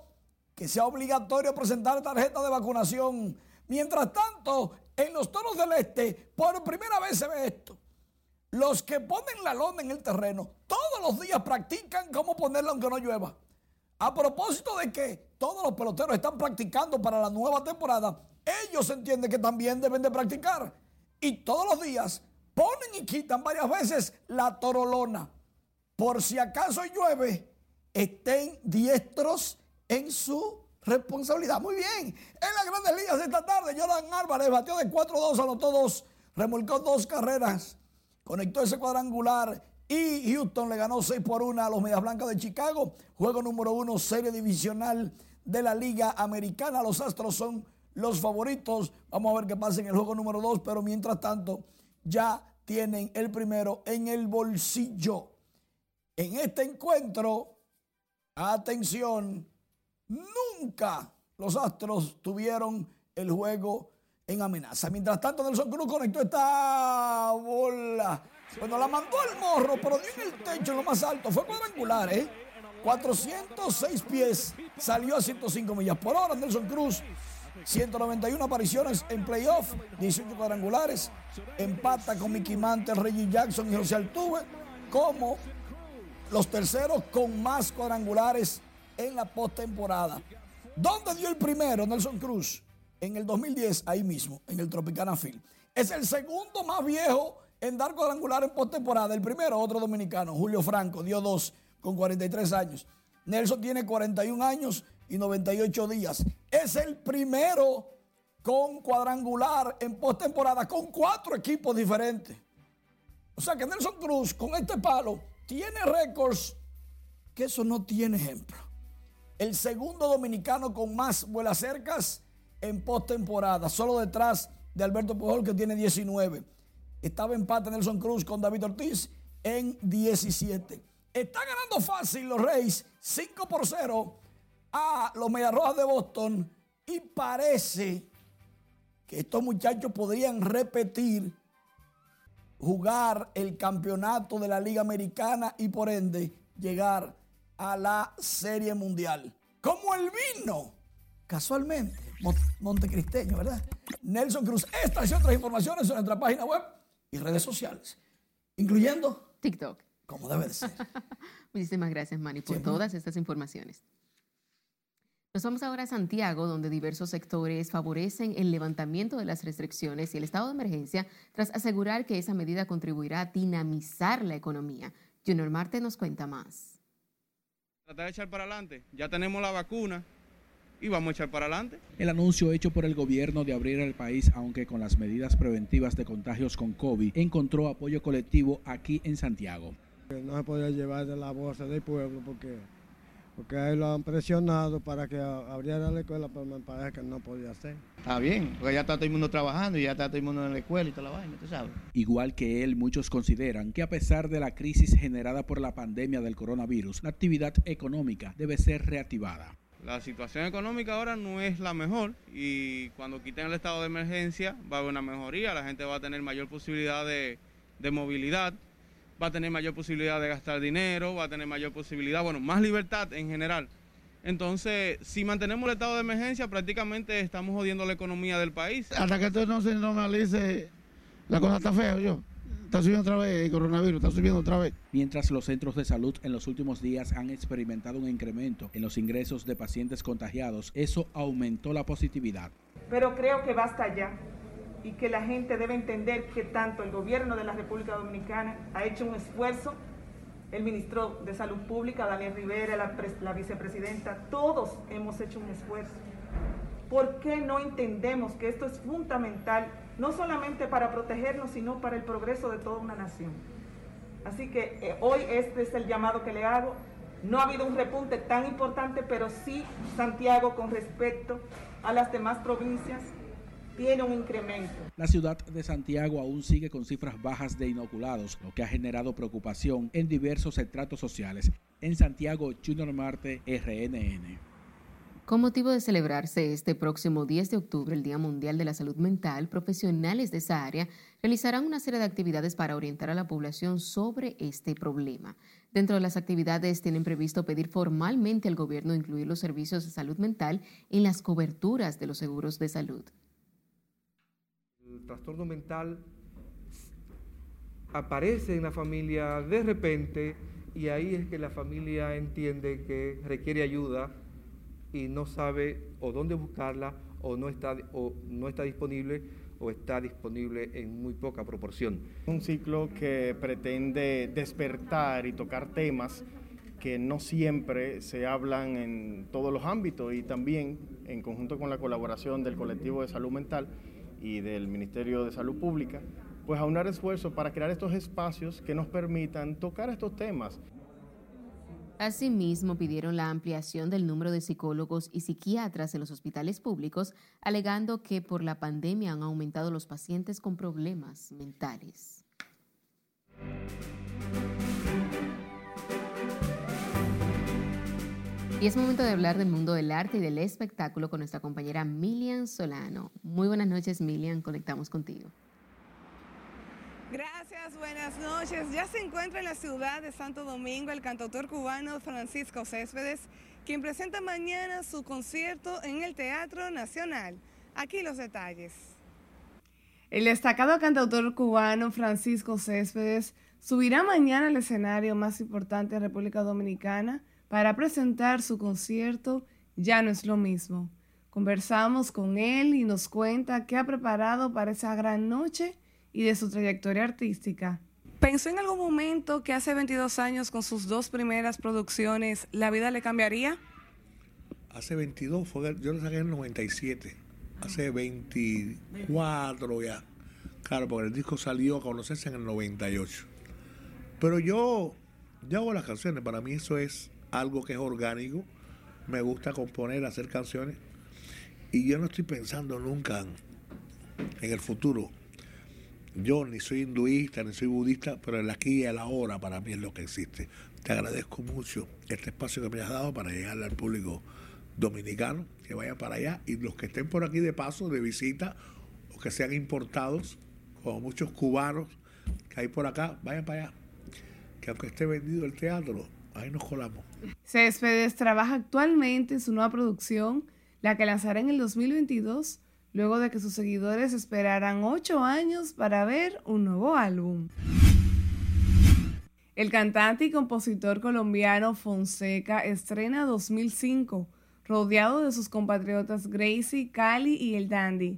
Speaker 51: que sea obligatorio presentar tarjeta de vacunación. Mientras tanto, en los toros del este, por primera vez se ve esto. Los que ponen la lona en el terreno, todos los días practican cómo ponerla aunque no llueva. A propósito de que todos los peloteros están practicando para la nueva temporada, ellos entienden que también deben de practicar. Y todos los días ponen y quitan varias veces la torolona. Por si acaso llueve, estén diestros en su responsabilidad. Muy bien. En las grandes ligas esta tarde, Jordan Álvarez batió de 4-2, anotó dos, remolcó dos carreras, conectó ese cuadrangular y Houston le ganó 6 por 1 a los Medias Blancas de Chicago. Juego número 1, serie divisional de la Liga Americana. Los Astros son los favoritos. Vamos a ver qué pasa en el juego número 2, pero mientras tanto, ya tienen el primero en el bolsillo. En este encuentro, atención, nunca los Astros tuvieron el juego en amenaza. Mientras tanto, Nelson Cruz conectó esta bola. Bueno, la mandó al morro, pero dio en el techo lo más alto. Fue cuadrangular, ¿eh? 406 pies. Salió a 105 millas por hora. Nelson Cruz 191 apariciones en playoff, 18 cuadrangulares. Empata con Mickey Mantle, Reggie Jackson y José Altuve como los terceros con más cuadrangulares en la postemporada. ¿Dónde dio el primero Nelson Cruz? En el 2010, ahí mismo, en el Tropicana Field. Es el segundo más viejo en dar cuadrangular en postemporada. El primero, otro dominicano, Julio Franco, dio dos con 43 años. Nelson tiene 41 años y 98 días. Es el primero con cuadrangular en postemporada con cuatro equipos diferentes. O sea que Nelson Cruz con este palo tiene récords que eso no tiene ejemplo. El segundo dominicano con más vuelas cercas en postemporada, solo detrás de Alberto Pujol que tiene 19. Estaba empate Nelson Cruz con David Ortiz en 17. Están ganando fácil los Reyes 5 por 0 a los Mediarrojas de Boston y parece que estos muchachos podrían repetir jugar el campeonato de la Liga Americana y por ende llegar a la Serie Mundial. Como el vino, casualmente, montecristeño, ¿verdad? Nelson Cruz. Estas y otras informaciones en nuestra página web y redes sociales, incluyendo
Speaker 1: TikTok.
Speaker 51: Como debe de ser. [LAUGHS]
Speaker 1: Muchísimas gracias, Manny, por todas estas informaciones. Nos vamos ahora a Santiago, donde diversos sectores favorecen el levantamiento de las restricciones y el estado de emergencia tras asegurar que esa medida contribuirá a dinamizar la economía. Junior Marte nos cuenta más.
Speaker 50: Tratar de echar para adelante. Ya tenemos la vacuna y vamos a echar para adelante.
Speaker 53: El anuncio hecho por el gobierno de abrir el país, aunque con las medidas preventivas de contagios con COVID, encontró apoyo colectivo aquí en Santiago.
Speaker 54: No se podía llevar de la bolsa del pueblo porque, porque ahí lo han presionado para que abriera la escuela, pero me parece que no podía hacer.
Speaker 55: Está bien, porque ya está todo el mundo trabajando y ya está todo el mundo en la escuela y toda la vaina, tú sabes.
Speaker 53: Igual que él, muchos consideran que a pesar de la crisis generada por la pandemia del coronavirus, la actividad económica debe ser reactivada.
Speaker 50: La situación económica ahora no es la mejor y cuando quiten el estado de emergencia va a haber una mejoría, la gente va a tener mayor posibilidad de, de movilidad va a tener mayor posibilidad de gastar dinero, va a tener mayor posibilidad, bueno, más libertad en general. Entonces, si mantenemos el estado de emergencia, prácticamente estamos jodiendo la economía del país.
Speaker 55: Hasta que esto no se normalice, la cosa está fea, yo. Está subiendo otra vez el coronavirus, está subiendo otra vez.
Speaker 53: Mientras los centros de salud en los últimos días han experimentado un incremento en los ingresos de pacientes contagiados, eso aumentó la positividad.
Speaker 56: Pero creo que basta ya y que la gente debe entender que tanto el gobierno de la República Dominicana ha hecho un esfuerzo, el ministro de Salud Pública, Daniel Rivera, la, vicepresidenta, todos hemos hecho un esfuerzo. ¿Por qué no entendemos que esto es fundamental, no solamente para protegernos, sino para el progreso de toda una nación? Así que eh, hoy este es el llamado que le hago. No ha habido un repunte tan importante, pero sí Santiago con respecto a las demás provincias tiene un incremento.
Speaker 53: La ciudad de Santiago aún sigue con cifras bajas de inoculados, lo que ha generado preocupación en diversos estratos sociales. En Santiago, Junior Marte, RNN.
Speaker 1: Con motivo de celebrarse este próximo 10 de octubre, el Día Mundial de la Salud Mental, profesionales de esa área realizarán una serie de actividades para orientar a la población sobre este problema. Dentro de las actividades tienen previsto pedir formalmente al gobierno incluir los servicios de salud mental en las coberturas de los seguros de salud
Speaker 57: trastorno mental aparece en la familia de repente y ahí es que la familia entiende que requiere ayuda y no sabe o dónde buscarla o no está, o no está disponible o está disponible en muy poca proporción.
Speaker 58: Un ciclo que pretende despertar y tocar temas que no siempre se hablan en todos los ámbitos y también en conjunto con la colaboración del colectivo de salud mental y del Ministerio de Salud Pública, pues aunar esfuerzos para crear estos espacios que nos permitan tocar estos temas.
Speaker 1: Asimismo, pidieron la ampliación del número de psicólogos y psiquiatras en los hospitales públicos, alegando que por la pandemia han aumentado los pacientes con problemas mentales. Y es momento de hablar del mundo del arte y del espectáculo con nuestra compañera Milian Solano. Muy buenas noches, Milian, conectamos contigo.
Speaker 59: Gracias, buenas noches. Ya se encuentra en la ciudad de Santo Domingo el cantautor cubano Francisco Céspedes, quien presenta mañana su concierto en el Teatro Nacional. Aquí los detalles. El destacado cantautor cubano Francisco Céspedes subirá mañana al escenario más importante de República Dominicana para presentar su concierto Ya no es lo mismo. Conversamos con él y nos cuenta qué ha preparado para esa gran noche y de su trayectoria artística. ¿Pensó en algún momento que hace 22 años con sus dos primeras producciones la vida le cambiaría?
Speaker 58: Hace 22, fue, yo lo saqué en el 97, hace 24 ya. Claro, porque el disco salió a conocerse en el 98. Pero yo, yo hago las canciones, para mí eso es algo que es orgánico. Me gusta componer, hacer canciones. Y yo no estoy pensando nunca en, el futuro. Yo ni soy hinduista, ni soy budista, pero el aquí y el ahora para mí es lo que existe. Te agradezco mucho este espacio que me has dado para llegarle al público dominicano, que vaya para allá, y los que estén por aquí de paso, de visita, o que sean importados, como muchos cubanos que hay por acá, vayan para allá. Que aunque esté vendido el teatro, ahí nos colamos.
Speaker 59: Céspedes trabaja actualmente en su nueva producción, la que lanzará en el 2022 luego de que sus seguidores esperaran ocho años para ver un nuevo álbum. El cantante y compositor colombiano Fonseca estrena 2005, rodeado de sus compatriotas Gracie, Cali y El Dandy.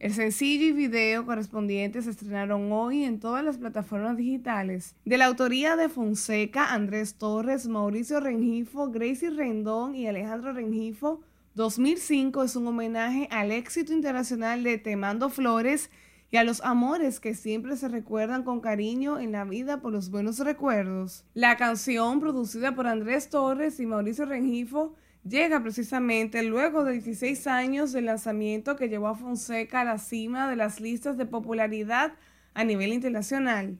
Speaker 59: El sencillo y video correspondientes se estrenaron hoy en todas las plataformas digitales. De la autoría de Fonseca, Andrés Torres, Mauricio Rengifo, Gracie Rendón y Alejandro Rengifo, 2005 es un homenaje al éxito internacional de Te Mando Flores y a los amores que siempre se recuerdan con cariño en la vida por los buenos recuerdos. La canción, producida por Andrés Torres y Mauricio Rengifo, llega precisamente luego de 16 años del lanzamiento que llevó a Fonseca a la cima de las listas de popularidad a nivel internacional.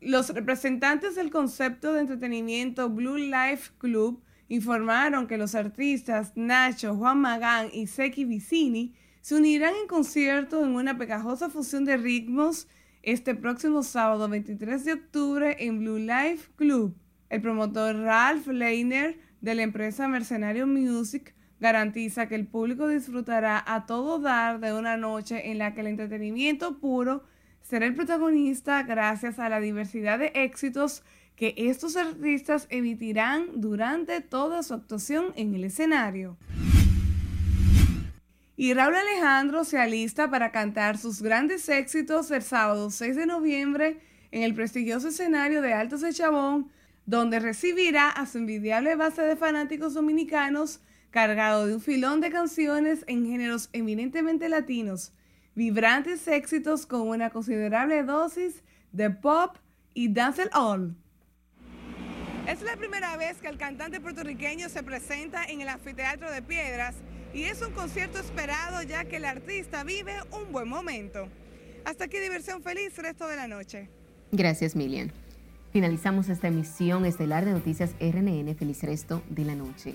Speaker 59: Los representantes del concepto de entretenimiento Blue Life Club informaron que los artistas Nacho, Juan Magán y Seki Vicini se unirán en concierto en una pegajosa fusión de ritmos este próximo sábado 23 de octubre en Blue Life Club. El promotor Ralph Leiner de la empresa Mercenario Music garantiza que el público disfrutará a todo dar de una noche en la que el entretenimiento puro será el protagonista gracias a la diversidad de éxitos que estos artistas emitirán durante toda su actuación en el escenario. Y Raúl Alejandro se alista para cantar sus grandes éxitos el sábado 6 de noviembre en el prestigioso escenario de Altos de Chabón, donde recibirá a su envidiable base de fanáticos dominicanos cargado de un filón de canciones en géneros eminentemente latinos, vibrantes éxitos con una considerable dosis de pop y dancehall. Es la primera vez que el cantante puertorriqueño se presenta en el Anfiteatro de Piedras y es un concierto esperado ya que el artista vive un buen momento. Hasta aquí diversión feliz resto de la noche.
Speaker 1: Gracias, Milian. Finalizamos esta emisión estelar de Noticias RNN. Feliz resto de la noche.